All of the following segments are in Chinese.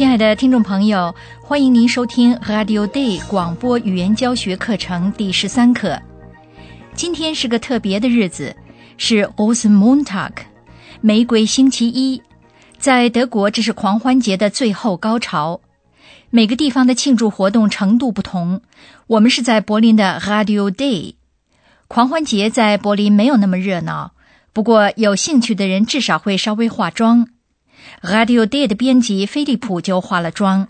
亲爱的听众朋友，欢迎您收听 Radio Day 广播语言教学课程第十三课。今天是个特别的日子，是 o s e m o n t a g 玫瑰星期一。在德国，这是狂欢节的最后高潮。每个地方的庆祝活动程度不同。我们是在柏林的 Radio Day，狂欢节在柏林没有那么热闹，不过有兴趣的人至少会稍微化妆。Radio Day 的编辑菲利普就化了妆，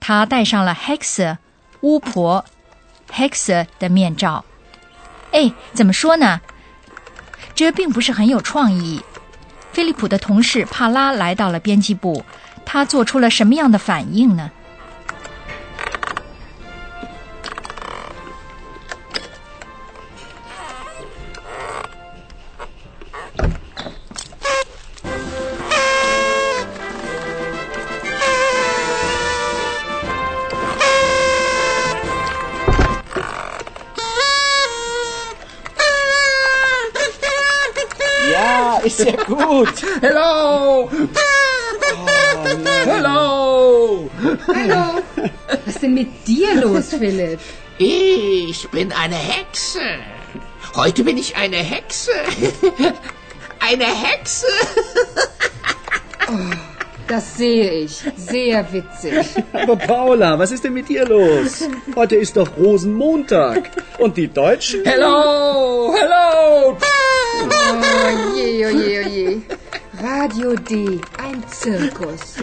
他戴上了 Hex 巫婆 Hex 的面罩。哎，怎么说呢？这并不是很有创意。菲利普的同事帕拉来到了编辑部，他做出了什么样的反应呢？sehr gut. Hello. Oh, Hello. Hallo. Was ist denn mit dir los, Philipp? Ich bin eine Hexe. Heute bin ich eine Hexe. Eine Hexe. Oh, das sehe ich. Sehr witzig. Aber Paula, was ist denn mit dir los? Heute ist doch Rosenmontag. Und die Deutschen? Hello, hello. Oh je, oh je, oh je. Radio D, ein Zirkus.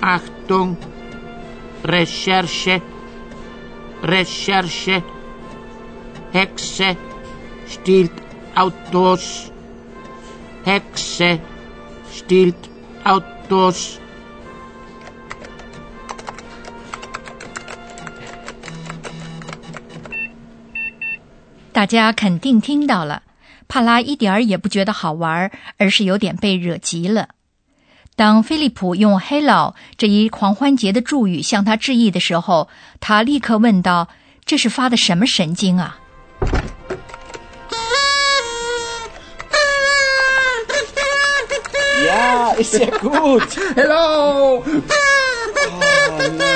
Achtung, Recherche, Recherche, Hexe stiehlt Autos, Hexe stiehlt Autos. 大家肯定听到了，帕拉一点儿也不觉得好玩，而是有点被惹急了。当菲利普用 “Hello” 这一狂欢节的祝语向他致意的时候，他立刻问道：“这是发的什么神经啊？” Ist sehr gut. Hello.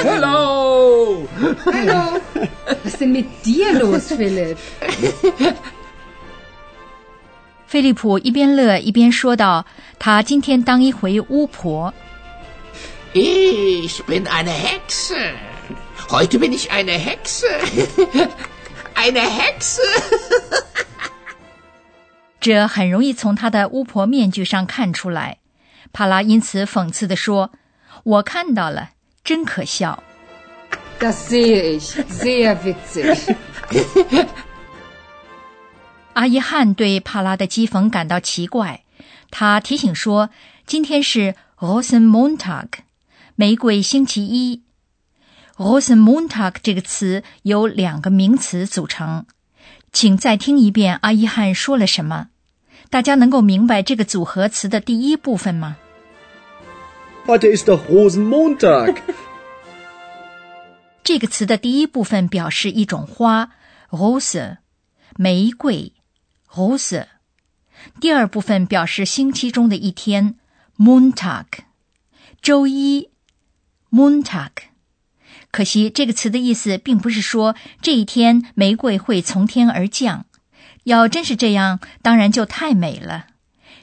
Hello. Hallo. Was ist denn mit dir los, Philipp? 菲利普一边乐一边说道：“他今天当一回巫婆。” Ich bin eine Hexe. Heute bin ich eine Hexe. Eine Hexe. 这很容易从他的巫婆面具上看出来。帕拉因此讽刺地说：“我看到了，真可笑。” Das sehe ich. Sehr witzig. 阿伊汉对帕拉的讥讽感到奇怪，他提醒说：“今天是 Rosenmontag，玫瑰星期一。Rosenmontag 这个词由两个名词组成，请再听一遍阿伊汉说了什么。大家能够明白这个组合词的第一部分吗？Heute ist doch Rosenmontag. 这个词的第一部分表示一种花，rose，玫瑰，rose。第二部分表示星期中的一天，Montag，周一，Montag。可惜这个词的意思并不是说这一天玫瑰会从天而降。要真是这样，当然就太美了。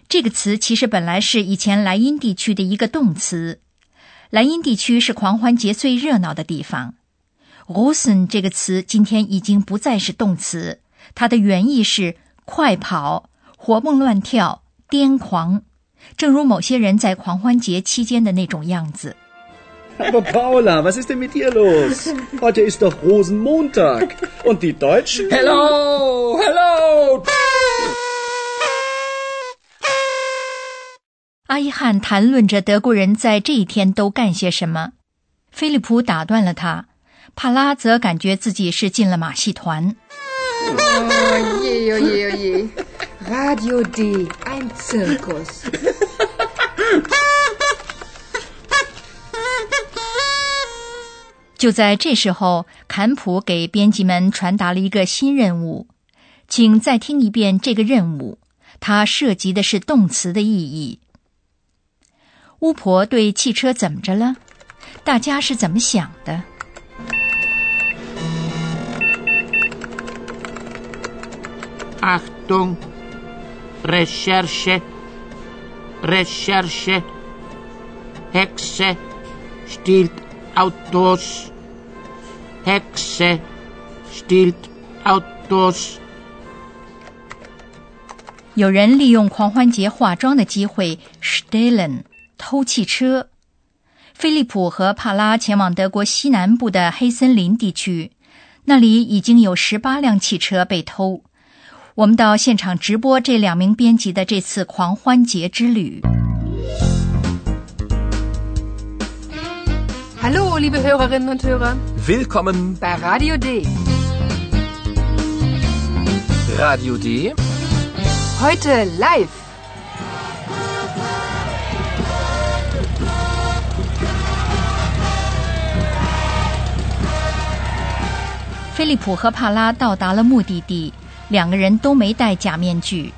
这个词其实本来是以前莱茵地区的一个动词。莱茵地区是狂欢节最热闹的地方。Rosen 这个词今天已经不再是动词，它的原意是快跑、活蹦乱跳、癫狂，正如某些人在狂欢节期间的那种样子。Aber Paula, was ist denn mit dir los? Heute ist doch Rosenmontag. Und die Deutschen? Hello, hello. 阿伊汉谈论着德国人在这一天都干些什么，菲利普打断了他。帕拉则感觉自己是进了马戏团。Oh je, oh je, oh je. Radio D, ein Zirkus. 就在这时候，坎普给编辑们传达了一个新任务，请再听一遍这个任务。它涉及的是动词的意义。巫婆对汽车怎么着了？大家是怎么想的？Achtung, Recherche, Recherche, Hexe stiehlt Autos, Hexe stiehlt Autos. 有人利用狂欢节化妆的机会 stehlen 偷汽车。菲利普和帕拉前往德国西南部的黑森林地区，那里已经有十八辆汽车被偷。我们到现场直播这两名编辑的这次狂欢节之旅。Hallo, liebe Hörerinnen und Hörer, Willkommen bei Radio D. Radio D. Heute live. 菲利普和帕拉到达了目的地，两个人都没戴假面具。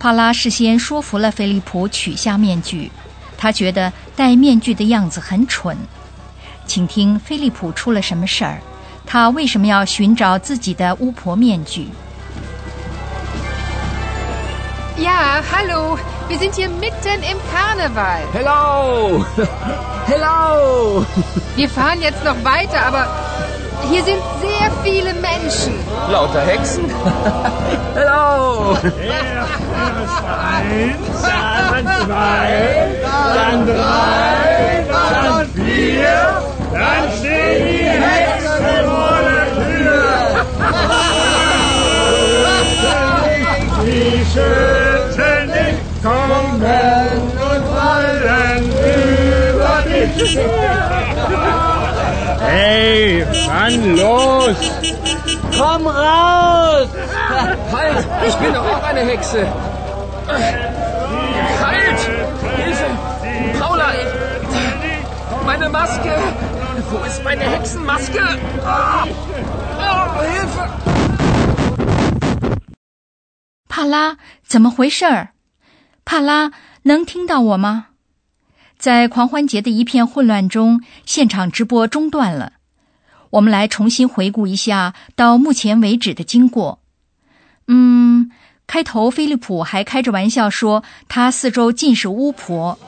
帕拉事先说服了菲利普取下面具，他觉得戴面具的样子很蠢。请听菲利普出了什么事儿？他为什么要寻找自己的巫婆面具？Ja, hallo, wir sind hier mitten im Karneval. Hello! Hello! Wir fahren jetzt noch weiter, aber hier sind sehr viele Menschen. Lauter Hexen? Hello! Eins, dann zwei, dann drei, dann vier, dann stehen die Hexen vor der Tür. Die schütteln dich, kommen und fallen über dich. Hey, Mann, los! Komm raus! Halt! Ich bin doch auch eine Hexe! Halt! Hilfe! Paula! Ich, meine Maske! 帕拉，怎么回事儿？帕拉，能听到我吗？在狂欢节的一片混乱中，现场直播中断了。我们来重新回顾一下到目前为止的经过。嗯，开头菲利普还开着玩笑说他四周尽是巫婆。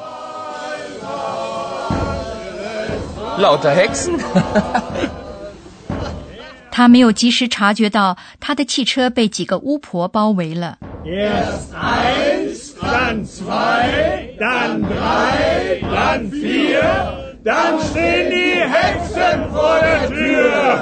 Lauter Hexen? 他没有及时察觉到他的汽车被几个巫婆包围了。Erst eins, dann zwei, dann drei, dann vier, dann stehen die Hexen vor der Tür.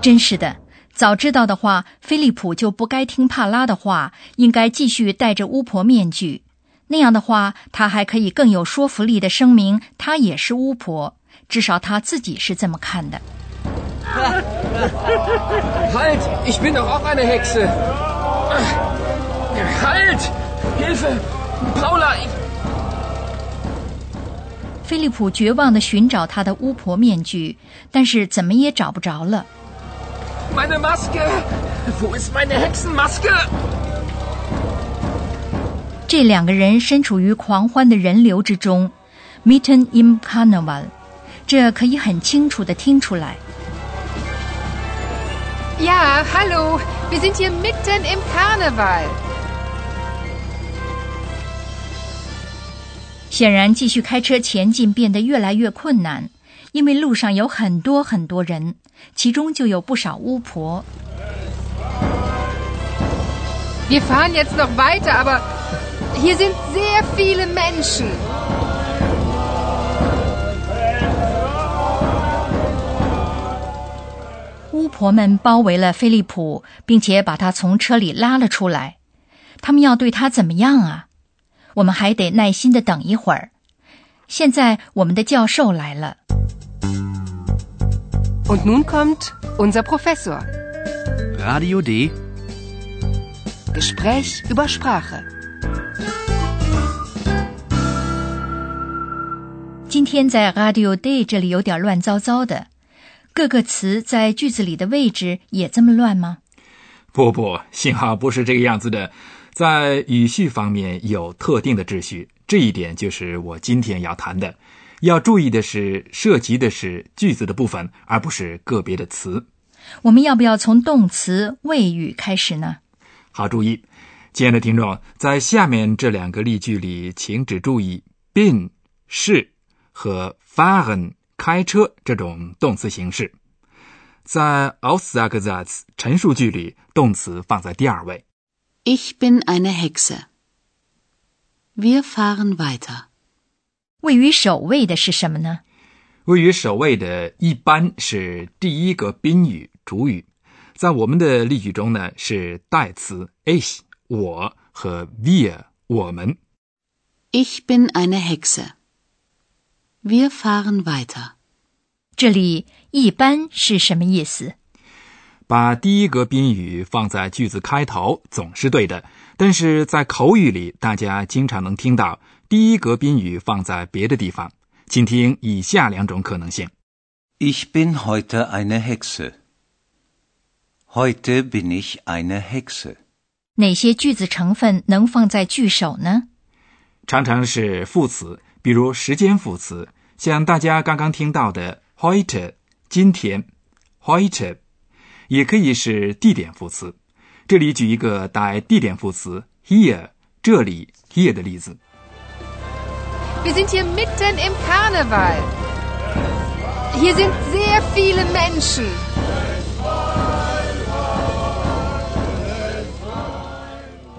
真是的，早知道的话，菲利普就不该听帕拉的话，应该继续戴着巫婆面具。那样的话，他还可以更有说服力的声明他也是巫婆，至少他自己是这么看的。Halt! Ich bin doch auch eine Hexe! Halt! Hilfe! Paula! 菲利普绝望地寻找他的巫婆面具，但是怎么也找不着了。Meine Maske! Wo ist meine Hexenmaske? 这两个人身处于狂欢的人流之中，mitten im Carnival，这可以很清楚地听出来。Ja, hallo, wir sind hier mitten im Karneval. 显然，继续开车前进变得越来越困难，因为路上有很多很多人，其中就有不少巫婆。Wir fahren jetzt noch weiter, aber hier sind sehr viele Menschen. 巫婆们包围了菲利普，并且把他从车里拉了出来。他们要对他怎么样啊？ 我们还得耐心的等一会儿。现在我们的教授来了。Und nun kommt unser Professor. Radio D. Gespräch über Sprache. 今天在 Radio Day 这里有点乱糟糟的，各个词在句子里的位置也这么乱吗？不不，幸好不是这个样子的，在语序方面有特定的秩序，这一点就是我今天要谈的。要注意的是，涉及的是句子的部分，而不是个别的词。我们要不要从动词谓语开始呢？好，注意，亲爱的听众，在下面这两个例句里，请只注意 been 是和 fahren 开车这种动词形式。在 Aussagensatz 陈述句里，动词放在第二位。Ich bin eine Hexe. Wir fahren weiter. 位于首位的是什么呢？位于首位的一般是第一个宾语主语，在我们的例句中呢是代词 ich 我和 wir 我们。Ich bin eine Hexe. Wir fahren weiter. 这里一般是什么意思？把第一个宾语放在句子开头总是对的，但是在口语里，大家经常能听到第一个宾语放在别的地方。请听以下两种可能性。Ich bin heute eine Hexe. Heute bin ich eine Hexe. 哪些句子成分能放在句首呢？常常是副词，比如时间副词，像大家刚刚听到的 heute 今天 heute，也可以是地点副词。这里举一个带地点副词 here 这里 here 的例子。Wir sind hier mitten im Karneval. Hier sind sehr viele Menschen.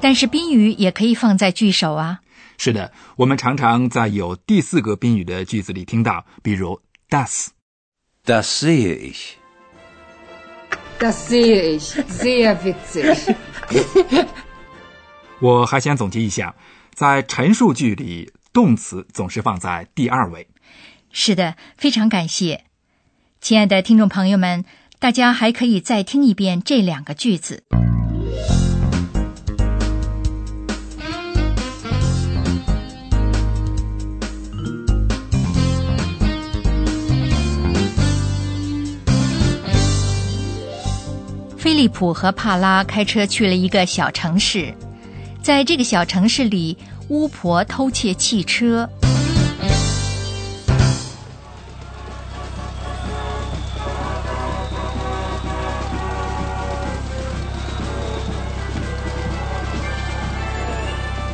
但是宾语也可以放在句首啊。是的，我们常常在有第四个宾语的句子里听到，比如 das。Das sehe ich. Das sehe ich. Sehr witzig. 我还想总结一下，在陈述句里，动词总是放在第二位。是的，非常感谢，亲爱的听众朋友们，大家还可以再听一遍这两个句子。菲利普和帕拉开车去了一个小城市，在这个小城市里，巫婆偷窃汽车。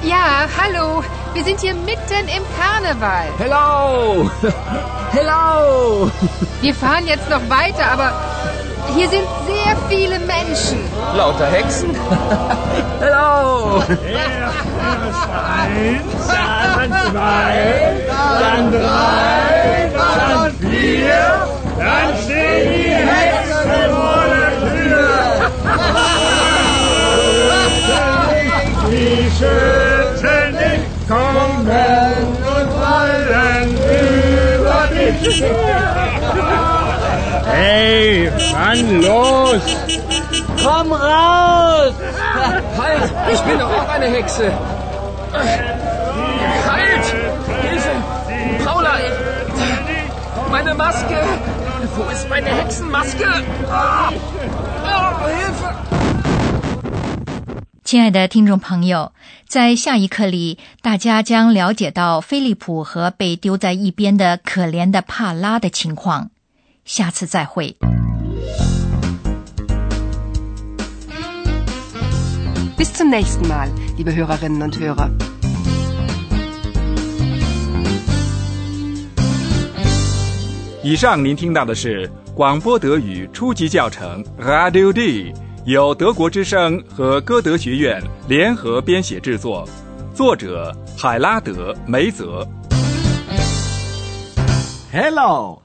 Ja, hallo. Wir sind hier mitten im Karneval. Hello! Hello! Wir fahren jetzt noch weiter, aber hier sind sehr viele Menschen. Lauter Hexen? Hello! Erst eins, dann zwei, dann drei, dann vier, dann stehen die Hexen vor der Tür. Die Schützen nicht kommen und fallen über dich. Hey, wann los? Komm raus! Halt! Ich bin doch auch eine Hexe! Halt! Hilfe! Paula! Meine Maske! Wo ist meine Hexenmaske? Ah! Oh, Hilfe! 亲爱的听众朋友，在下一课里，大家将了解到菲利普和被丢在一边的可怜的帕拉的情况。下次再会。Bis zum nächsten Mal, liebe Hörerinnen und Hörer. 以上您听到的是广播德语初级教程 Radio D，由德国之声和歌德学院联合编写制作，作者海拉德·梅泽。Hello!